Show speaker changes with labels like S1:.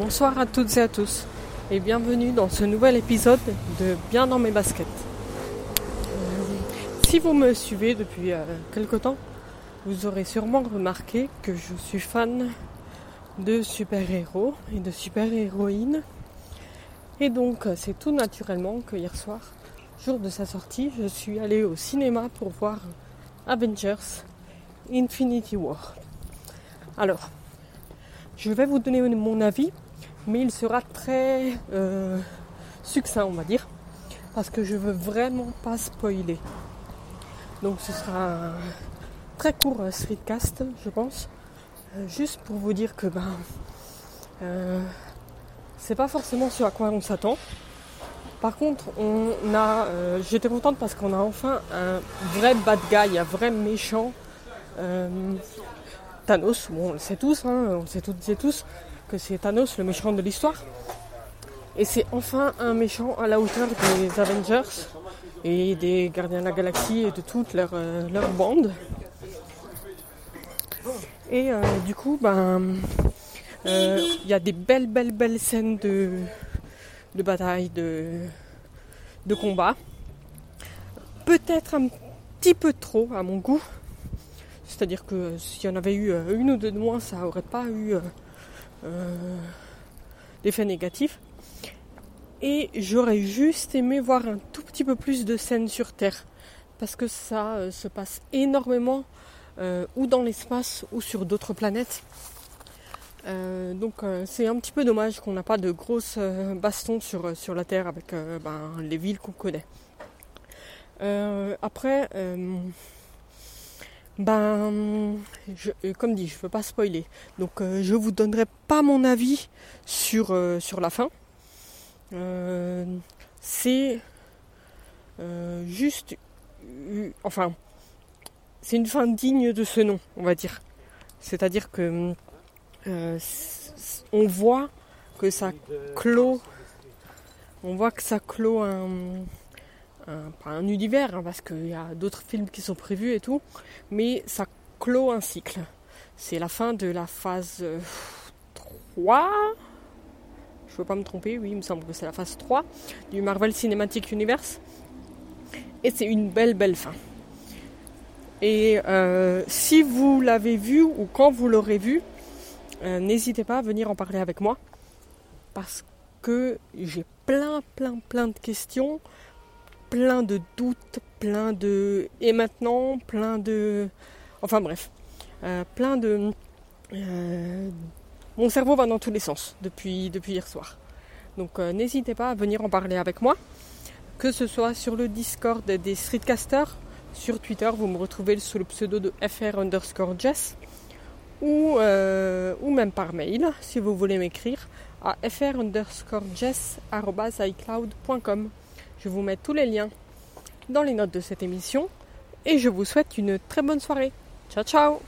S1: Bonsoir à toutes et à tous et bienvenue dans ce nouvel épisode de Bien dans mes baskets. Euh, si vous me suivez depuis euh, quelque temps, vous aurez sûrement remarqué que je suis fan de super-héros et de super-héroïnes. Et donc c'est tout naturellement que hier soir, jour de sa sortie, je suis allée au cinéma pour voir Avengers Infinity War. Alors, je vais vous donner mon avis, mais il sera très euh, succinct, on va dire, parce que je veux vraiment pas spoiler. Donc ce sera un très court euh, streetcast, je pense, euh, juste pour vous dire que ben c'est pas forcément ce à quoi on s'attend. Par contre, on a, j'étais contente parce qu'on a enfin un vrai bad guy, un vrai méchant Thanos, bon, on le sait tous, hein, on sait toutes et tous c'est Thanos, le méchant de l'histoire. Et c'est enfin un méchant à la hauteur des Avengers et des Gardiens de la Galaxie et de toute leur, euh, bande. Et euh, du coup, ben, euh, il y a des belles, belles, belles scènes de, de bataille, de, de combat. Peut-être un petit peu trop à mon goût. C'est-à-dire que s'il y en avait eu une ou deux de moins, ça n'aurait pas eu euh, euh, d'effet négatif. Et j'aurais juste aimé voir un tout petit peu plus de scènes sur Terre. Parce que ça se passe énormément ou dans l'espace ou sur d'autres planètes. donc c'est un petit peu dommage qu'on n'a pas de grosses bastons sur, sur la Terre avec ben, les villes qu'on connaît. après, ben, je, euh, comme dit, je ne veux pas spoiler. Donc, je euh, je vous donnerai pas mon avis sur, euh, sur la fin. c'est juste. enfin, c'est une fin digne de ce nom, on va dire. C'est-à-dire que. on voit que ça clôt. On voit que ça clôt un un, pas un univers, hein, parce qu'il y a d'autres films qui sont prévus et tout, mais ça clôt un cycle. C'est la fin de la phase 3. Euh, Je ne veux pas me tromper, oui, il me semble que c'est la phase 3 du Marvel Cinematic Universe. Et c'est une belle, belle fin. Et euh, si vous l'avez vu ou quand vous l'aurez vu, euh, n'hésitez pas à venir en parler avec moi. Parce que j'ai plein, plein, plein de questions plein de doutes, plein de... Et maintenant, plein de... Enfin bref, euh, plein de... Euh, mon cerveau va dans tous les sens depuis, depuis hier soir. Donc euh, n'hésitez pas à venir en parler avec moi, que ce soit sur le Discord des Streetcasters, sur Twitter, vous me retrouvez sous le pseudo de fr underscore jess, ou, ou même par mail, si vous voulez m'écrire, à fr underscore jess je vous mets tous les liens dans les notes de cette émission et je vous souhaite une très bonne soirée. Ciao ciao